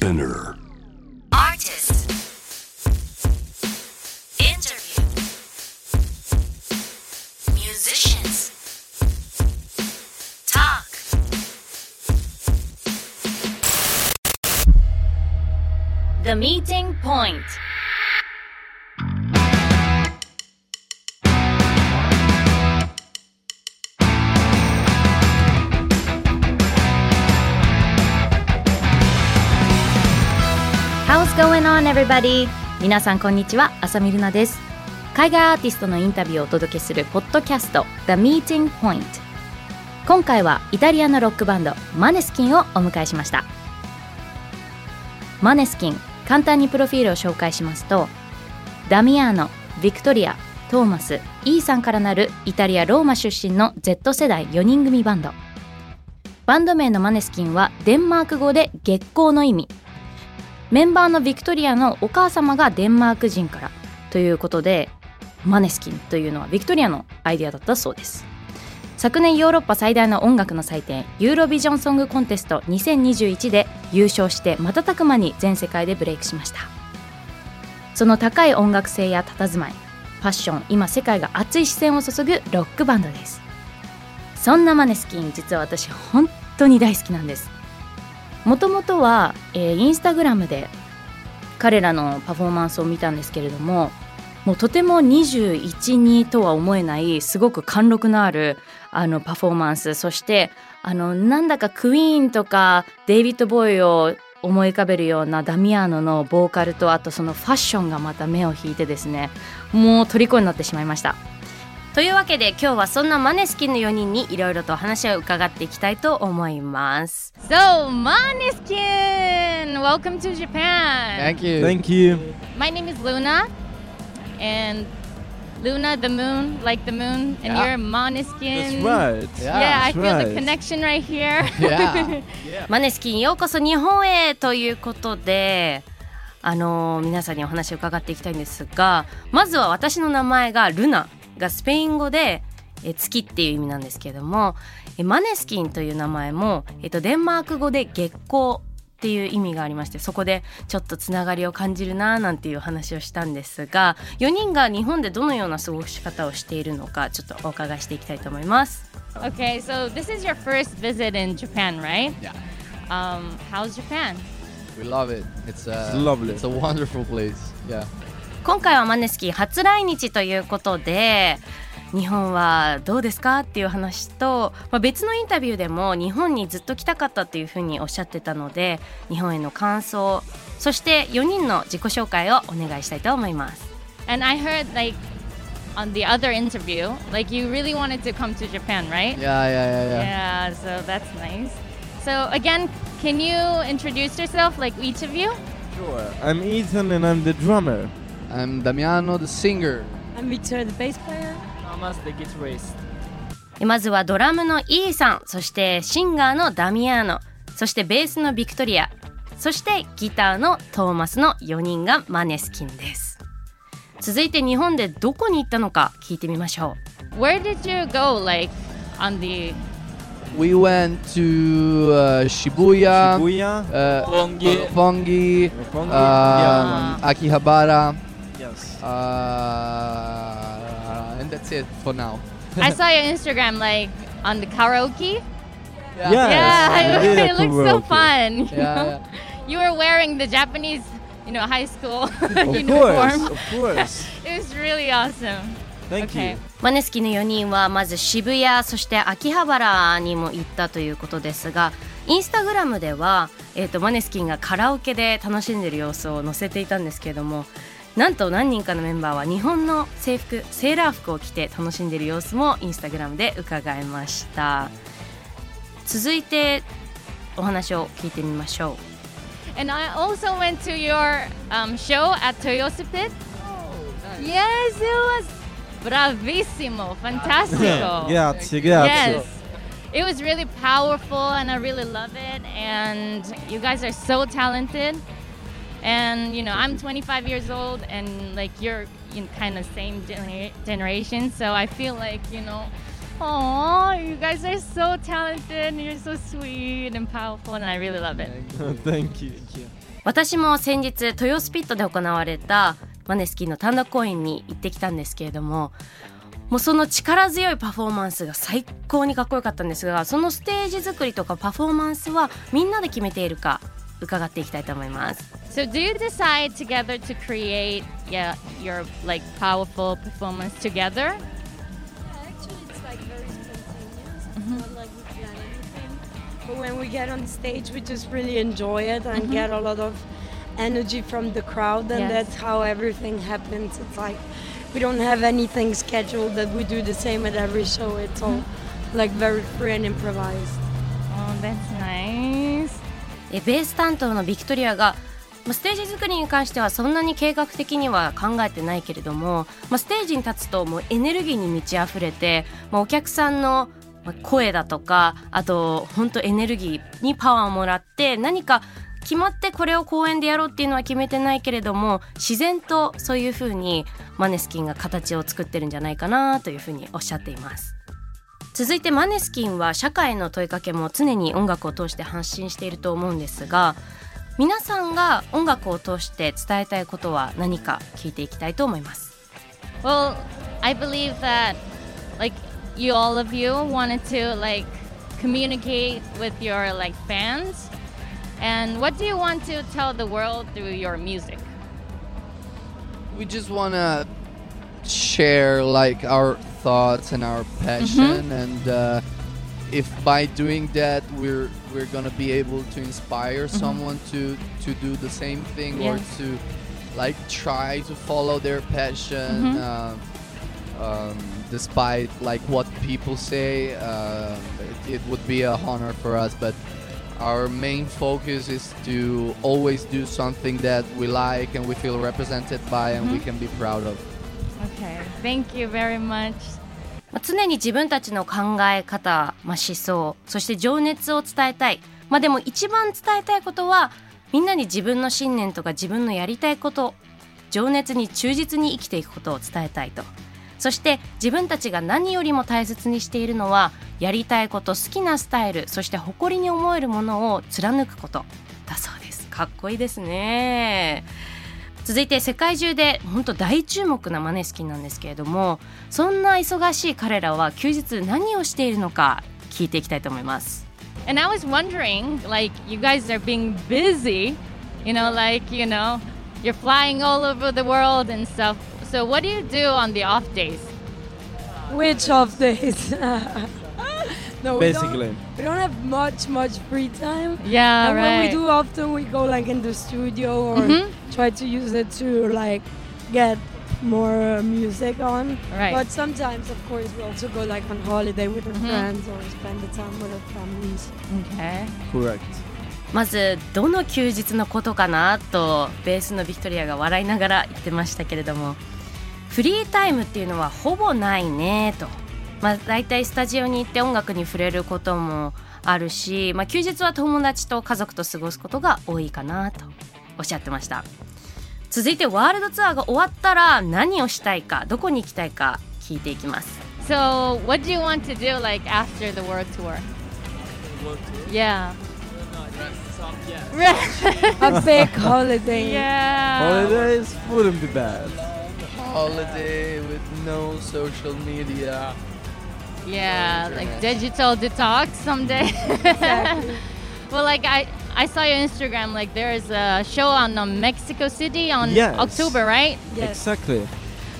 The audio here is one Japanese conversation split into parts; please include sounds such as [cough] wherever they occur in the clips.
Spinner. Artist. Interview. Musicians. Talk. The meeting point. On everybody? 皆さんこんにちは、浅見ルナです。海外アーティストのインタビューをお届けするポッドキャスト The Meeting Point。今回はイタリアのロックバンドマネスキンをお迎えしました。マネスキン、簡単にプロフィールを紹介しますと、ダミアーノ、ビクトリア、トーマス、イーさんからなるイタリア・ローマ出身の Z 世代4人組バンド。バンド名のマネスキンはデンマーク語で月光の意味。メンバーのビクトリアのお母様がデンマーク人からということでマネスキンというのはビクトリアのアイデアだったそうです。昨年ヨーロッパ最大の音楽の祭典ユーロビジョンソングコンテスト2021で優勝して瞬く間に全世界でブレイクしました。その高い音楽性や佇まいファッション今世界が熱い視線を注ぐロックバンドです。そんなマネスキン実は私本当に大好きなんです。もともとは、えーインスタグラムで彼らのパフォーマンスを見たんですけれどももうとても212とは思えないすごく貫禄のあるあのパフォーマンス。そしてあのなんだかクイーンとかデイビッド・ボーイを思い浮かべるようなダミアーノのボーカルとあとそのファッションがまた目を引いてですねもう虜になってしまいました。というわけで今日はそんなマネスキンの4人にいろいろと話を伺っていきたいと思います So, Maneskin! Welcome to Japan! Thank you. Thank you. My name is Luna, and Luna, the moon, like the moon, and Yeah. you're Maneskin. That's right. Yeah, Yeah, I feel right. the connection right here. Yeah. マネスキンようこそ日本へということであのー皆さんにお話を伺っていきたいんですがまずは私の名前がルナがスペイン語でえ月っていう意味なんですけれどもえマネスキンという名前も、えっと、デンマーク語で月光っていう意味がありましてそこでちょっとつながりを感じるなーなんていう話をしたんですが4人が日本でどのような過ごし方をしているのかちょっとお伺いしていきたいと思います。okay, so this is your first visit in Japan, right? Yeah. Um, how's Japan? We love it. It's, uh, It's lovely. It's a wonderful place. Yeah. 今回はマネスキン初来日ということで日本はどうですかっていう話と、まあ、別のインタビューでも日本にずっと来たかったっていうふうにおっしゃってたので日本への感想そして4人の自己紹介をお願いしたいと思います。And I heard, like, on the other interview, like, you really wanted to come to Japan, right? Yeah, yeah, yeah, yeah. Yeah, so that's nice. So again, can you introduce yourself, like each of you? Sure. I'm Ethan and I'm the drummer. I'm Damiano, the singer. I'm Victor, the bass player. Thomas the guitarist. まずはドラムのイーさんそしてシンガーのダミアーノそしてベースのビクトリアそしてギターのトーマスの4人がマネスキンです続いて日本でどこに行ったのか聞いてみましょ Where did you go, like, on the We went to uh, Shibuya, Shibuya. uh, Roppongi. Roppongi, Roppongi, um, Akihabara. Uh, and that's it for now. I saw your Instagram, like, on the karaoke. Yes, yeah, did a it looks so fun. you Yeah, yeah. You were wearing the Japanese, you know, high school Of course, uniform. of course. It was really awesome. Thank Okay. you. うマネスキンの4人はまず渋谷そして秋葉原にも行ったということですがインスタグラムでは、えー、とマネスキンがカラオケで楽しんでいる様子を載せていたんですけれどもなんと何人かのメンバーは日本の制服セーラー服を着て楽しんでいる様子もインスタグラムで伺いました続いてお話を聞いてみましょう And I also went to your um, show at Toyosu Pit. Yes, it was bravissimo, fantastico. grazie, grazie. Yes. It was really powerful and I really love it. And you guys are so talented. And you know, I'm 25 years old and like you're in kind of same gener- generation. So I feel like, you know, Oh, you guys are so talented. and You're so sweet and powerful, and I really love it. Thank you. 私も先日豊洲ピットで行われたマネスキンの単独公演に行ってきたんですけれどももうその力強いパフォーマンスが最高にかっこよかったんですがそのステージ作りとかパフォーマンスはみんなで決めているか伺っていきたいと思います So, do you decide together to create, yeah, your like powerful performance together? Actually, it's like very spontaneous. It's not like we plan anything. But when we get on stage, we just really enjoy it and get a lot of energy from the crowd, and Yes. that's how everything happens. It's like we don't have anything scheduled that we do the same at every show. It's all like very free and improvised. Oh, that's nice. えベース担当のビクトリアがまあステージ作りに関してはそんなに計画的には考えてないけれども、まあ、ステージに立つともうエネルギーに満ち溢れて、まあ、お客さんの声だとかあと本当エネルギーにパワーをもらって何か決まってこれを公演でやろうっていうのは決めてないけれども自然とそういうふうにマネスキンが形を作ってるんじゃないかなというふうにおっしゃっています。続いてマネスキンは社会への問いかけも常に音楽を通して発信していると思うんですが皆さんが音楽を通して伝えたいことは何か聞いていきたいと思います Well, I believe that like you all of you wanted to like communicate with your like fans. And what do you want to tell the world through your music? We just wanna share like our thoughts and our passion, and uh, if by doing that we're we're gonna be able to inspire someone to to do the same thing or to like try to follow their passion. Uh, um, despite like what people say, uh, it, it would be a honor for us. But our main focus is to always do something that we like and we feel represented by and we can be proud of. Okay. Thank you very much. 常に自分たちの考え方、まあ、思想そして情熱を伝えたい、まあ、でも一番伝えたいことはみんなに自分の信念とか自分のやりたいこと情熱に忠実に生きていくことを伝えたいと。そして自分たちが何よりも大切にしているのはやりたいこと好きなスタイルそして誇りに思えるものを貫くこと。だそうです。かっこいいですね。続いて世界中で本当大注目なマネスキンなんですけれどもそんな忙しい彼らは休日何をしているのか聞いていきたいと思います And I was wondering, like, you guys are being busy, you know, like, you know, you're flying all over the world and stuff. So, what do you do on the off days? Which of days? No, we don't- Basically. we don't have much, much free time. Yeah, and when right. we do, often we go like in the studio or Mhm. try to use it to like get more music on. Right. But sometimes, of course, we also go like on holiday with our Mhm. friends or spend the time with our families. Okay. Correct. まずどの休日のことかなとベースのビクトリアが笑いながら言ってましたけれどもフリータイムっていうのはほぼないねと、まあ、大体スタジオに行って音楽に触れることもあるし、まあ、休日は友達と家族と過ごすことが多いかなとおっしゃってました続いてワールドツアーが終わったら何をしたいかどこに行きたいか聞いていきます So, what do you want to do, like, after the world tour? Yeah. A big holiday. yeah. Holidays wouldn't be bad. Holiday with no social media. Yeah, like digital detox someday. Exactly. [laughs] well, like I, I saw your Instagram. Like there's a show on um, Mexico City on Yes. October, right? yes, Exactly.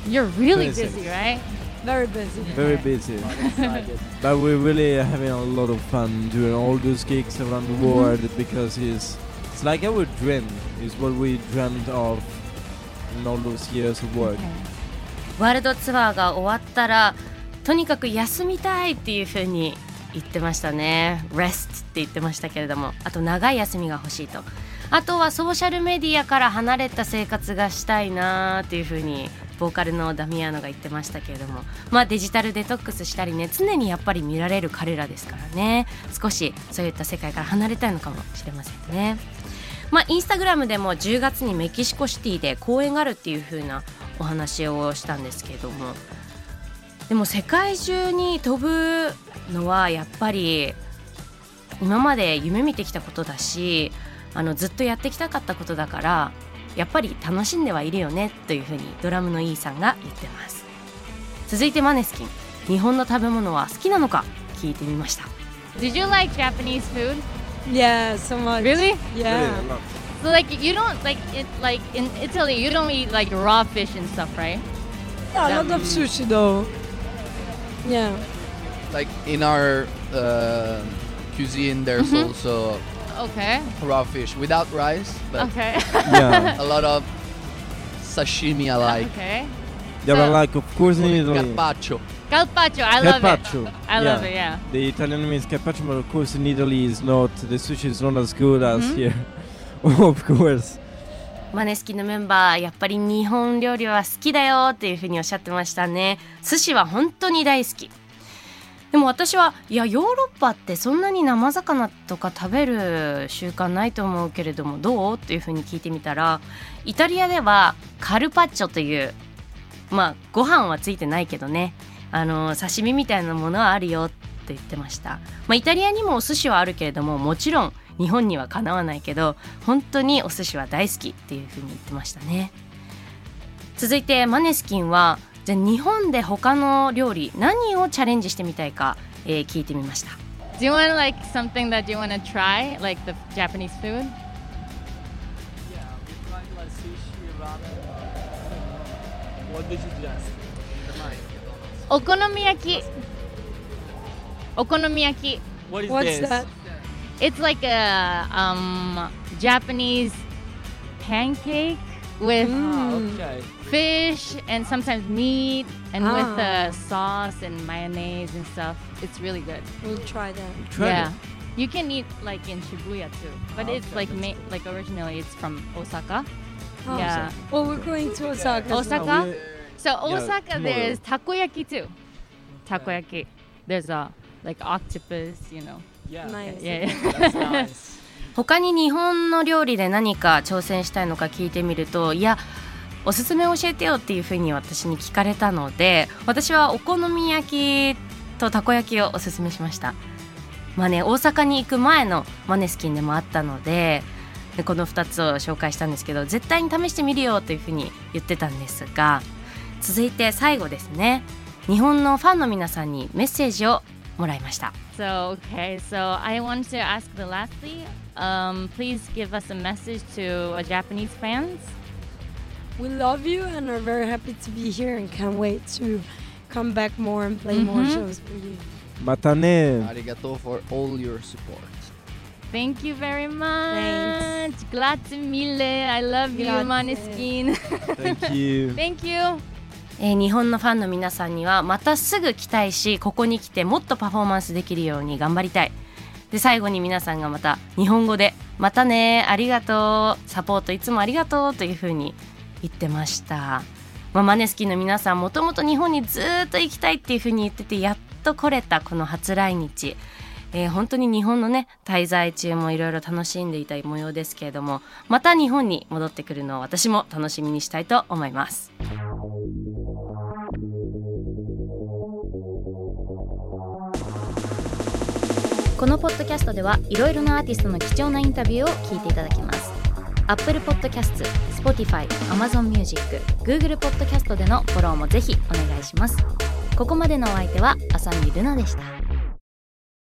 You're really 26. busy, right? very busy. Very busy. [laughs] but we're really having a lot of fun doing all those gigs around the world because it's it's like our dream. It's what we dreamed of in all those years of work. ワールドツアーが終わったら とにかく休みたいっていう風に言ってましたね。REST って言ってましたけれどもあと長い休みが欲しいと。あとはソーシャルメディアから離れた生活がしたいなっていう風にボーカルのダミアーノが言ってましたけれども。まあデジタルデトックスしたりね常にやっぱり見られる彼らですからね。少しそういった世界から離れたいのかもしれませんね。まあ、インスタグラムでも10月にメキシコシティで公演があるっていう風なお話をしたんですけれども。でも世界中に飛ぶのはやっぱり今まで夢見てきたことだしあのずっとやってきたかったことだからやっぱり楽しんではいるよねというふうにドラムのイーさんが言ってます続いてマネスキン日本の食べ物は好きなのか聞いてみました Did you like Japanese food? Yeah, so much. Really? Yeah. So like you don't like it like in Italy you don't eat like raw fish and stuff, right? Yeah, a lot of sushi though. Yeah. Like in our uh, cuisine, there's Mhm. also Okay. raw fish without rice, but Okay. yeah. [laughs] a lot of sashimi I like. okay. Yeah, but like of course in Italy. Carpaccio. Carpaccio, I love Carpaccio. it. I love it, yeah. The Italian name is carpaccio, but of course in Italy is not the sushi is not as good as Mhm. here. [laughs] of course. マネスキのメンバーやっぱり日本料理は好きだよっていうふうにおっしゃってましたね。寿司は本当に大好き。でも私はいやヨーロッパってそんなに生魚とか食べる習慣ないと思うけれどもどう？っていうふうに聞いてみたらイタリアではカルパッチョというまあご飯はついてないけどね。あの刺身みたいなものはあるよって言ってました、まあ、イタリアにもお寿司はあるけれどももちろん日本にはかなわないけど本当にお寿司は大好きっていうふうに言ってましたね。続いてマネスキンはじゃ日本で他の料理何をチャレンジしてみたいか、え、聞いてみました。お好み焼きお好み焼き what's that? It's like a um, Japanese pancake with Mm. Okay. fish and sometimes meat and with Ah. uh, sauce and mayonnaise and stuff. It's really good. We'll try that. Try yeah. it. You can eat like in Shibuya too, but Ah, it's okay, like that's ma- like originally it's from Osaka. Oh, yeah. Well, we're going to Osaka. Osaka? we- So Osaka tomorrow. there's takoyaki too. Takoyaki. There's a like octopus, you know. Nice. Yeah. yeah. [laughs] 他に日本の料理で何か挑戦したいのか聞いてみるといやおすすめ教えてよっていうふうに私に聞かれたので私はお好み焼きとたこ焼きをおすすめしましたまあね大阪に行く前のマネスキンでもあったのででこの2つを紹介したんですけど絶対に試してみるよというふうに言ってたんですが続いて最後ですね日本のファンの皆さんにメッセージをもらいました So okay, so I want to ask the lastly, um, please give us a message to uh, Japanese fans. We love you and are very happy to be here and can't wait to come back more and play more Mhm. shows for you. Matane. Arigato for all your support. Thank you very much. Thanks. Grazie mille. I love you, Grazie. Maneskin. [laughs] Thank you. Thank you. えー日本のファンの皆さんにはまたすぐ来たいしここに来てもっとパフォーマンスできるように頑張りたい。で最後に皆さんがまた日本語で「またねありがとうサポートいつもありがとう」というふうに言ってました、まあ、マネスキンの皆さんもともと日本にずっと行きたいっていうふうに言っててやっと来れたこの初来日。えー本当に日本のね滞在中もいろいろ楽しんでいた模様ですけれどもまた日本に戻ってくるのを私も楽しみにしたいと思います。このポッドキャストではいろいろなアーティストの貴重なインタビューを聞いていただきます。Apple Podcast、Spotify、Amazon Music、Google Podcast でのフォローもぜひお願いします。ここまでのお相手は浅見ルナでした。